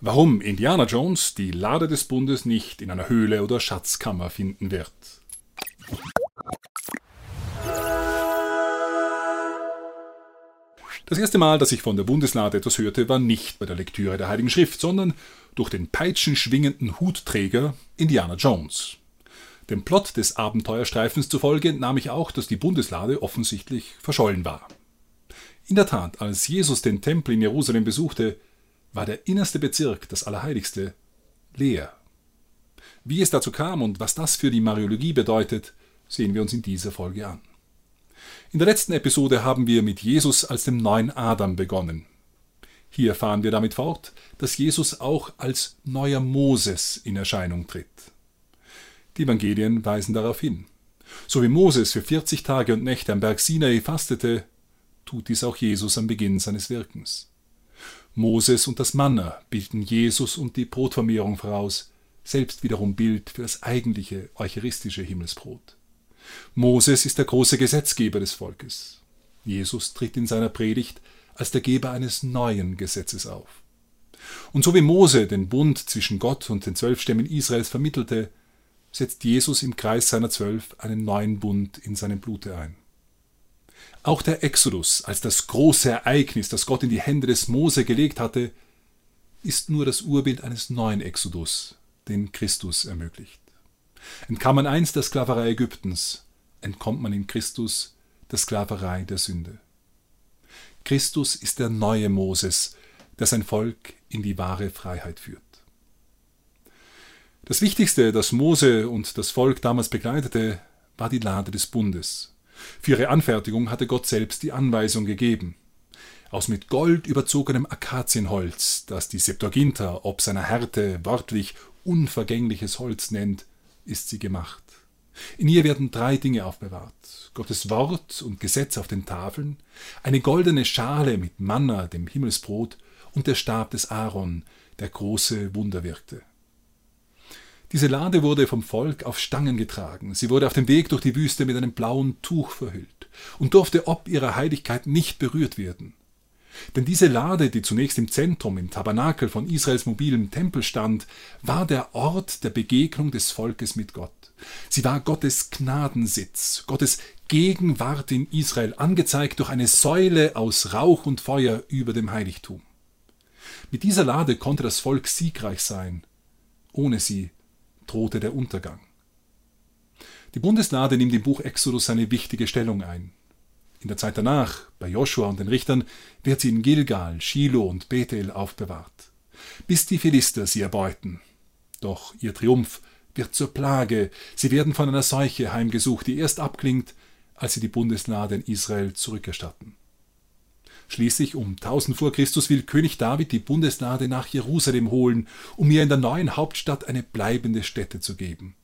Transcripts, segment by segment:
Warum Indiana Jones die Lade des Bundes nicht in einer Höhle oder Schatzkammer finden wird. Das erste Mal, dass ich von der Bundeslade etwas hörte, war nicht bei der Lektüre der Heiligen Schrift, sondern durch den peitschenschwingenden Hutträger Indiana Jones. Dem Plot des Abenteuerstreifens zufolge nahm ich auch, dass die Bundeslade offensichtlich verschollen war. In der Tat, als Jesus den Tempel in Jerusalem besuchte, war der innerste Bezirk, das Allerheiligste, leer. Wie es dazu kam und was das für die Mariologie bedeutet, sehen wir uns in dieser Folge an. In der letzten Episode haben wir mit Jesus als dem neuen Adam begonnen. Hier fahren wir damit fort, dass Jesus auch als neuer Moses in Erscheinung tritt. Die Evangelien weisen darauf hin. So wie Moses für 40 Tage und Nächte am Berg Sinai fastete, tut dies auch Jesus am Beginn seines Wirkens. Moses und das Manna bilden Jesus und die Brotvermehrung voraus, selbst wiederum Bild für das eigentliche eucharistische Himmelsbrot. Moses ist der große Gesetzgeber des Volkes. Jesus tritt in seiner Predigt als der Geber eines neuen Gesetzes auf. Und so wie Mose den Bund zwischen Gott und den zwölf Stämmen Israels vermittelte, setzt Jesus im Kreis seiner Zwölf einen neuen Bund in seinem Blute ein. Auch der Exodus als das große Ereignis, das Gott in die Hände des Mose gelegt hatte, ist nur das Urbild eines neuen Exodus, den Christus ermöglicht. Entkam man einst der Sklaverei Ägyptens, entkommt man in Christus der Sklaverei der Sünde. Christus ist der neue Moses, der sein Volk in die wahre Freiheit führt. Das Wichtigste, das Mose und das Volk damals begleitete, war die Lade des Bundes. Für ihre Anfertigung hatte Gott selbst die Anweisung gegeben. Aus mit Gold überzogenem Akazienholz, das die Septuaginta ob seiner Härte wörtlich unvergängliches Holz nennt, ist sie gemacht. In ihr werden drei Dinge aufbewahrt: Gottes Wort und Gesetz auf den Tafeln, eine goldene Schale mit Manna, dem Himmelsbrot, und der Stab des Aaron, der große Wunder wirkte. Diese Lade wurde vom Volk auf Stangen getragen, sie wurde auf dem Weg durch die Wüste mit einem blauen Tuch verhüllt und durfte ob ihrer Heiligkeit nicht berührt werden. Denn diese Lade, die zunächst im Zentrum, im Tabernakel von Israels mobilem Tempel stand, war der Ort der Begegnung des Volkes mit Gott. Sie war Gottes Gnadensitz, Gottes Gegenwart in Israel, angezeigt durch eine Säule aus Rauch und Feuer über dem Heiligtum. Mit dieser Lade konnte das Volk siegreich sein. Ohne sie drohte der Untergang. Die Bundeslade nimmt im Buch Exodus eine wichtige Stellung ein. In der Zeit danach, bei Joshua und den Richtern, wird sie in Gilgal, Shiloh und Bethel aufbewahrt, bis die Philister sie erbeuten. Doch ihr Triumph wird zur Plage, sie werden von einer Seuche heimgesucht, die erst abklingt, als sie die Bundeslade in Israel zurückerstatten. Schließlich um 1000 vor Christus will König David die Bundeslade nach Jerusalem holen, um ihr in der neuen Hauptstadt eine bleibende Stätte zu geben.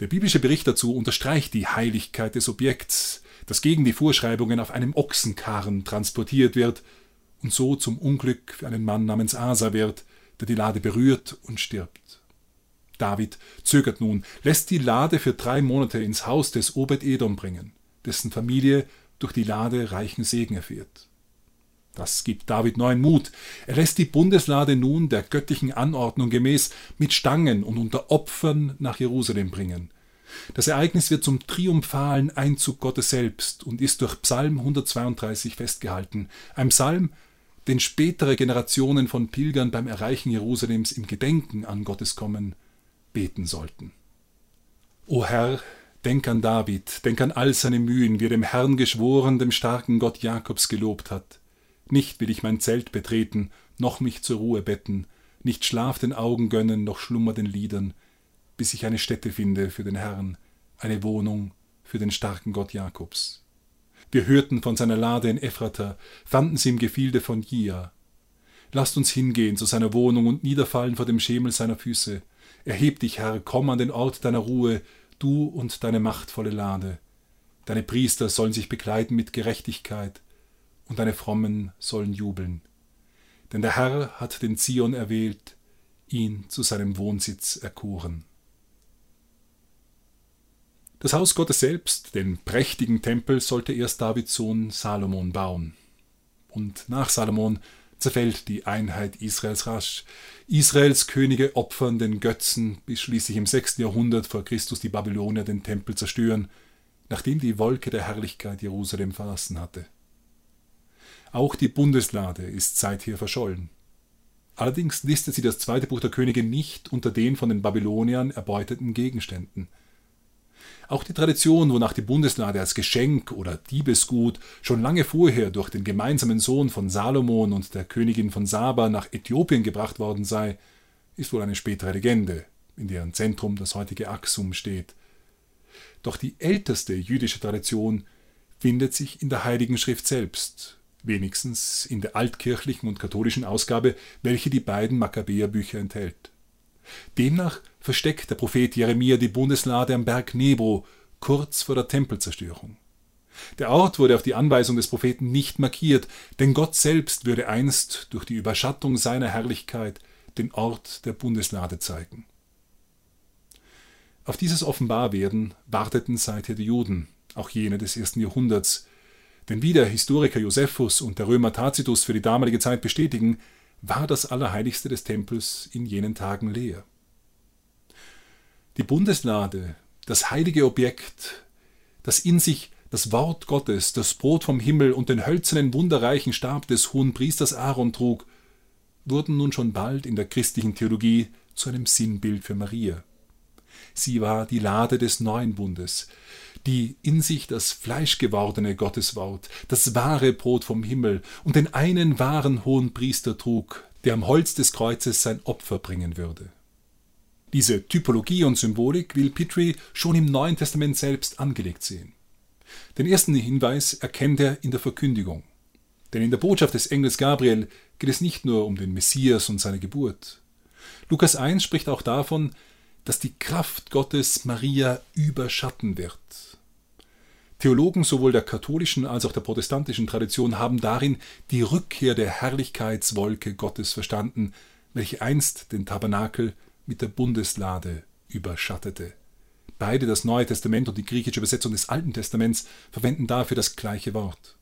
Der biblische Bericht dazu unterstreicht die Heiligkeit des Objekts, das gegen die Vorschreibungen auf einem Ochsenkarren transportiert wird und so zum Unglück für einen Mann namens Asa wird, der die Lade berührt und stirbt. David zögert nun, lässt die Lade für drei Monate ins Haus des Obed-Edom bringen, dessen Familie durch die Lade reichen Segen erfährt. Das gibt David neuen Mut. Er lässt die Bundeslade nun der göttlichen Anordnung gemäß mit Stangen und unter Opfern nach Jerusalem bringen, das Ereignis wird zum triumphalen Einzug Gottes selbst und ist durch Psalm 132 festgehalten. Ein Psalm, den spätere Generationen von Pilgern beim Erreichen Jerusalems im Gedenken an Gottes Kommen beten sollten. O Herr, denk an David, denk an all seine Mühen, wie er dem Herrn geschworen, dem starken Gott Jakobs gelobt hat. Nicht will ich mein Zelt betreten, noch mich zur Ruhe betten, nicht Schlaf den Augen gönnen, noch Schlummer den Liedern, bis ich eine Stätte finde für den Herrn, eine Wohnung für den starken Gott Jakobs. Wir hörten von seiner Lade in Ephrata, fanden sie im Gefilde von Jia. Lasst uns hingehen zu seiner Wohnung und niederfallen vor dem Schemel seiner Füße. Erheb dich, Herr, komm an den Ort deiner Ruhe, du und deine machtvolle Lade. Deine Priester sollen sich bekleiden mit Gerechtigkeit, und deine Frommen sollen jubeln. Denn der Herr hat den Zion erwählt, ihn zu seinem Wohnsitz erkoren. Das Haus Gottes selbst, den prächtigen Tempel, sollte erst Davids Sohn Salomon bauen. Und nach Salomon zerfällt die Einheit Israels rasch. Israels Könige opfern den Götzen, bis schließlich im 6. Jahrhundert vor Christus die Babylonier den Tempel zerstören, nachdem die Wolke der Herrlichkeit Jerusalem verlassen hatte. Auch die Bundeslade ist seither verschollen. Allerdings listet sie das zweite Buch der Könige nicht unter den von den Babyloniern erbeuteten Gegenständen. Auch die Tradition, wonach die Bundeslade als Geschenk oder Diebesgut schon lange vorher durch den gemeinsamen Sohn von Salomon und der Königin von Saba nach Äthiopien gebracht worden sei, ist wohl eine spätere Legende, in deren Zentrum das heutige Aksum steht. Doch die älteste jüdische Tradition findet sich in der Heiligen Schrift selbst, wenigstens in der altkirchlichen und katholischen Ausgabe, welche die beiden Makkabäerbücher enthält. Demnach versteckt der Prophet Jeremia die Bundeslade am Berg Nebo, kurz vor der Tempelzerstörung. Der Ort wurde auf die Anweisung des Propheten nicht markiert, denn Gott selbst würde einst durch die Überschattung seiner Herrlichkeit den Ort der Bundeslade zeigen. Auf dieses Offenbarwerden warteten seither die Juden, auch jene des ersten Jahrhunderts, denn wie der Historiker Josephus und der Römer Tacitus für die damalige Zeit bestätigen, war das Allerheiligste des Tempels in jenen Tagen leer. Die Bundeslade, das heilige Objekt, das in sich das Wort Gottes, das Brot vom Himmel und den hölzernen, wunderreichen Stab des hohen Priesters Aaron trug, wurden nun schon bald in der christlichen Theologie zu einem Sinnbild für Maria. Sie war die Lade des neuen Bundes, die in sich das fleischgewordene Gotteswort, das wahre Brot vom Himmel und den einen wahren hohen Priester trug, der am Holz des Kreuzes sein Opfer bringen würde. Diese Typologie und Symbolik will Petrie schon im Neuen Testament selbst angelegt sehen. Den ersten Hinweis erkennt er in der Verkündigung. Denn in der Botschaft des Engels Gabriel geht es nicht nur um den Messias und seine Geburt. Lukas 1 spricht auch davon, dass die Kraft Gottes Maria überschatten wird. Theologen sowohl der katholischen als auch der protestantischen Tradition haben darin die Rückkehr der Herrlichkeitswolke Gottes verstanden, welche einst den Tabernakel mit der Bundeslade überschattete. Beide, das Neue Testament und die griechische Übersetzung des Alten Testaments, verwenden dafür das gleiche Wort.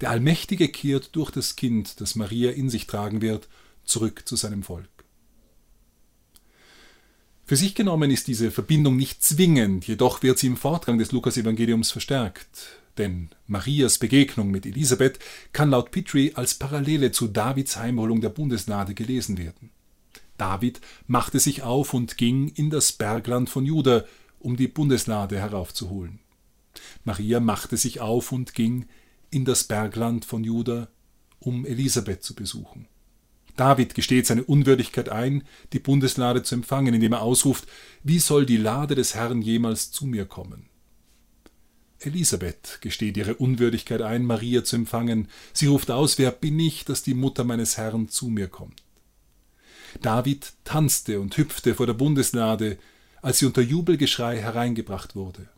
Der Allmächtige kehrt durch das Kind, das Maria in sich tragen wird, zurück zu seinem Volk. Für sich genommen ist diese Verbindung nicht zwingend, jedoch wird sie im Fortgang des Lukas-Evangeliums verstärkt. Denn Marias Begegnung mit Elisabeth kann laut Petrie als Parallele zu Davids Heimholung der Bundeslade gelesen werden. David machte sich auf und ging in das Bergland von Juda, um die Bundeslade heraufzuholen. Maria machte sich auf und ging in das Bergland von Juda, um Elisabeth zu besuchen. David gesteht seine Unwürdigkeit ein, die Bundeslade zu empfangen, indem er ausruft, wie soll die Lade des Herrn jemals zu mir kommen? Elisabeth gesteht ihre Unwürdigkeit ein, Maria zu empfangen. Sie ruft aus, wer bin ich, dass die Mutter meines Herrn zu mir kommt? David tanzte und hüpfte vor der Bundeslade, als sie unter Jubelgeschrei hereingebracht wurde.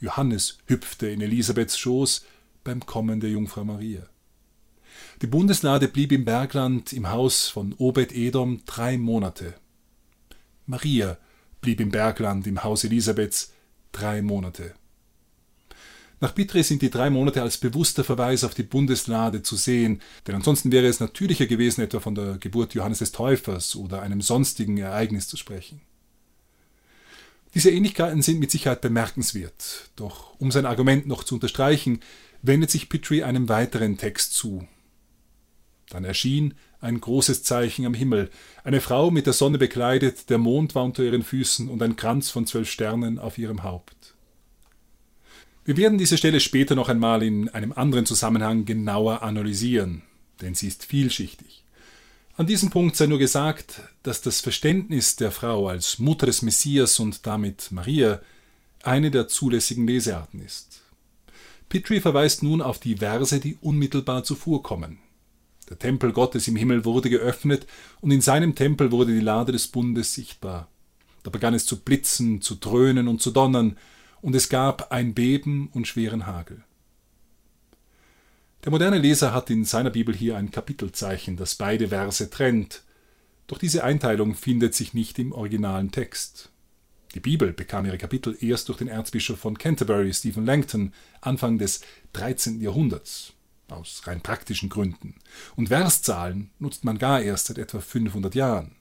Johannes hüpfte in Elisabeths Schoß beim Kommen der Jungfrau Maria. Die Bundeslade blieb im Bergland im Haus von Obed-Edom drei Monate. Maria blieb im Bergland im Haus Elisabeths drei Monate. Nach Pitre sind die drei Monate als bewusster Verweis auf die Bundeslade zu sehen, denn ansonsten wäre es natürlicher gewesen, etwa von der Geburt Johannes des Täufers oder einem sonstigen Ereignis zu sprechen. Diese Ähnlichkeiten sind mit Sicherheit bemerkenswert, doch um sein Argument noch zu unterstreichen, wendet sich Petrie einem weiteren Text zu, dann erschien ein großes Zeichen am Himmel, eine Frau mit der Sonne bekleidet, der Mond war unter ihren Füßen und ein Kranz von zwölf Sternen auf ihrem Haupt. Wir werden diese Stelle später noch einmal in einem anderen Zusammenhang genauer analysieren, denn sie ist vielschichtig. An diesem Punkt sei nur gesagt, dass das Verständnis der Frau als Mutter des Messias und damit Maria eine der zulässigen Lesearten ist. Petrie verweist nun auf die Verse, die unmittelbar zuvor kommen, der Tempel Gottes im Himmel wurde geöffnet und in seinem Tempel wurde die Lade des Bundes sichtbar. Da begann es zu blitzen, zu dröhnen und zu donnern, und es gab ein Beben und schweren Hagel. Der moderne Leser hat in seiner Bibel hier ein Kapitelzeichen, das beide Verse trennt, doch diese Einteilung findet sich nicht im originalen Text. Die Bibel bekam ihre Kapitel erst durch den Erzbischof von Canterbury, Stephen Langton, Anfang des 13. Jahrhunderts. Aus rein praktischen Gründen, und Verszahlen nutzt man gar erst seit etwa 500 Jahren.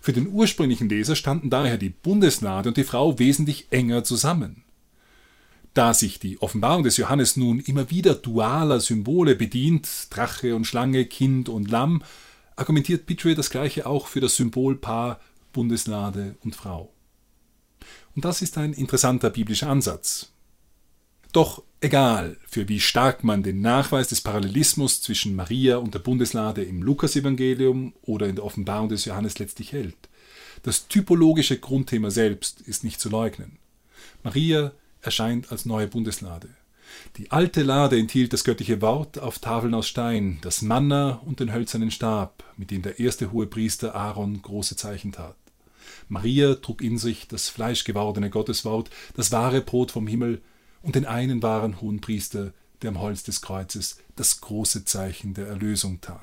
Für den ursprünglichen Leser standen daher die Bundeslade und die Frau wesentlich enger zusammen. Da sich die Offenbarung des Johannes nun immer wieder dualer Symbole bedient, Drache und Schlange, Kind und Lamm, argumentiert Pitre das gleiche auch für das Symbolpaar Bundeslade und Frau. Und das ist ein interessanter biblischer Ansatz. Doch egal, für wie stark man den Nachweis des Parallelismus zwischen Maria und der Bundeslade im Lukasevangelium oder in der Offenbarung des Johannes letztlich hält, das typologische Grundthema selbst ist nicht zu leugnen. Maria erscheint als neue Bundeslade. Die alte Lade enthielt das göttliche Wort auf Tafeln aus Stein, das Manna und den hölzernen Stab, mit dem der erste hohe Priester Aaron große Zeichen tat. Maria trug in sich das fleischgewordene Gotteswort, das wahre Brot vom Himmel und den einen wahren Hohenpriester, der am Holz des Kreuzes das große Zeichen der Erlösung tat.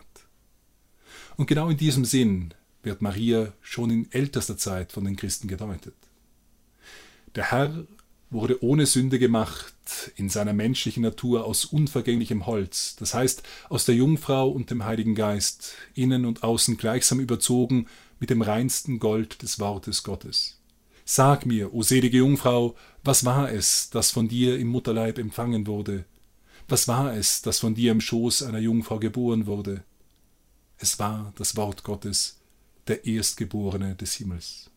Und genau in diesem Sinn wird Maria schon in ältester Zeit von den Christen gedeutet. Der Herr wurde ohne Sünde gemacht, in seiner menschlichen Natur aus unvergänglichem Holz, das heißt aus der Jungfrau und dem Heiligen Geist, innen und außen gleichsam überzogen mit dem reinsten Gold des Wortes Gottes. Sag mir, o selige Jungfrau, was war es, das von dir im Mutterleib empfangen wurde? Was war es, das von dir im Schoß einer Jungfrau geboren wurde? Es war das Wort Gottes, der Erstgeborene des Himmels.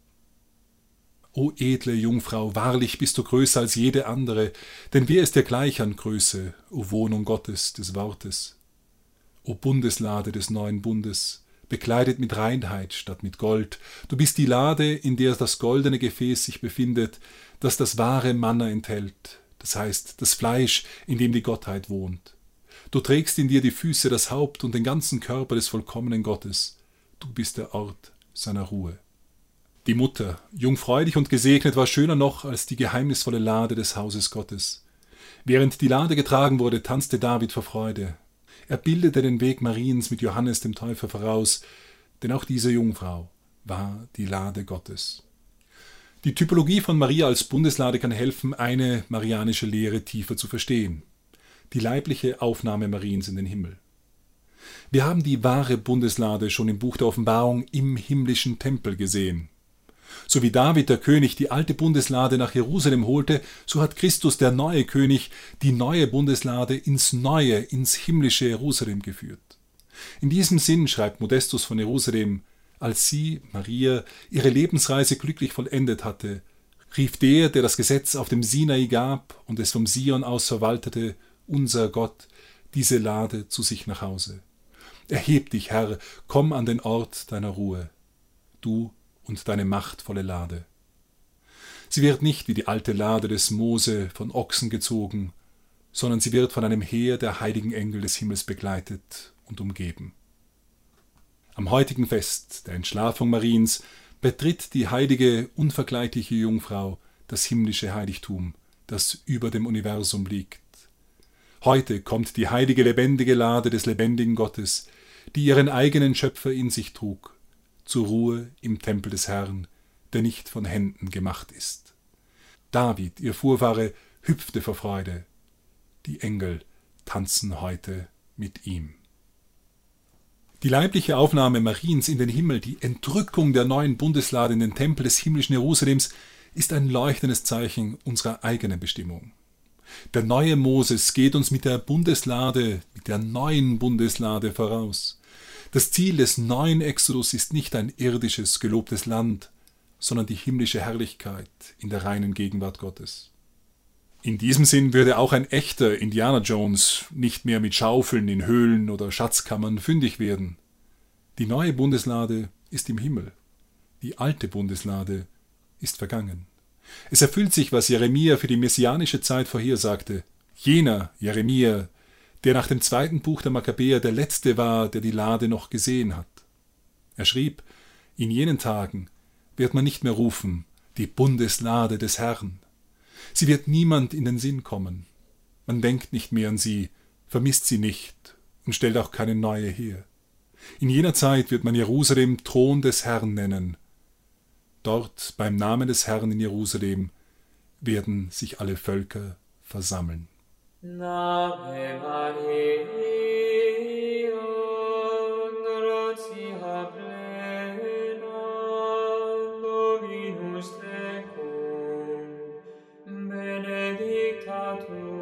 O edle Jungfrau, wahrlich bist du größer als jede andere, denn wer ist dir gleich an Größe, o Wohnung Gottes des Wortes? O Bundeslade des neuen Bundes, bekleidet mit Reinheit statt mit Gold, du bist die Lade, in der das goldene Gefäß sich befindet, das das wahre Manna enthält, das heißt das Fleisch, in dem die Gottheit wohnt. Du trägst in dir die Füße, das Haupt und den ganzen Körper des vollkommenen Gottes, du bist der Ort seiner Ruhe. Die Mutter, jungfräulich und gesegnet, war schöner noch als die geheimnisvolle Lade des Hauses Gottes. Während die Lade getragen wurde, tanzte David vor Freude. Er bildete den Weg Mariens mit Johannes dem Täufer voraus, denn auch diese Jungfrau war die Lade Gottes. Die Typologie von Maria als Bundeslade kann helfen, eine marianische Lehre tiefer zu verstehen. Die leibliche Aufnahme Mariens in den Himmel. Wir haben die wahre Bundeslade schon im Buch der Offenbarung im himmlischen Tempel gesehen. So wie David der König die alte Bundeslade nach Jerusalem holte, so hat Christus der neue König die neue Bundeslade ins neue, ins himmlische Jerusalem geführt. In diesem Sinn schreibt Modestus von Jerusalem, als sie, Maria, ihre Lebensreise glücklich vollendet hatte, rief der, der das Gesetz auf dem Sinai gab und es vom Sion aus verwaltete, unser Gott, diese Lade zu sich nach Hause. Erheb dich, Herr, komm an den Ort deiner Ruhe. Du und deine machtvolle Lade. Sie wird nicht wie die alte Lade des Mose von Ochsen gezogen, sondern sie wird von einem Heer der heiligen Engel des Himmels begleitet und umgeben. Am heutigen Fest der Entschlafung Mariens betritt die heilige, unvergleichliche Jungfrau das himmlische Heiligtum, das über dem Universum liegt. Heute kommt die heilige, lebendige Lade des lebendigen Gottes, die ihren eigenen Schöpfer in sich trug, zur Ruhe im Tempel des Herrn, der nicht von Händen gemacht ist. David, ihr Vorfahre, hüpfte vor Freude. Die Engel tanzen heute mit ihm. Die leibliche Aufnahme Mariens in den Himmel, die Entrückung der neuen Bundeslade in den Tempel des himmlischen Jerusalems, ist ein leuchtendes Zeichen unserer eigenen Bestimmung. Der neue Moses geht uns mit der Bundeslade, mit der neuen Bundeslade voraus. Das Ziel des neuen Exodus ist nicht ein irdisches, gelobtes Land, sondern die himmlische Herrlichkeit in der reinen Gegenwart Gottes. In diesem Sinn würde auch ein echter Indiana Jones nicht mehr mit Schaufeln in Höhlen oder Schatzkammern fündig werden. Die neue Bundeslade ist im Himmel. Die alte Bundeslade ist vergangen. Es erfüllt sich, was Jeremia für die messianische Zeit vorhersagte. Jener Jeremia, der nach dem zweiten Buch der Makkabäer der letzte war, der die Lade noch gesehen hat. Er schrieb, in jenen Tagen wird man nicht mehr rufen, die Bundeslade des Herrn. Sie wird niemand in den Sinn kommen. Man denkt nicht mehr an sie, vermisst sie nicht und stellt auch keine neue her. In jener Zeit wird man Jerusalem Thron des Herrn nennen. Dort beim Namen des Herrn in Jerusalem werden sich alle Völker versammeln. Nave Maria, gratia plena, Dominus tecum, benedicta tu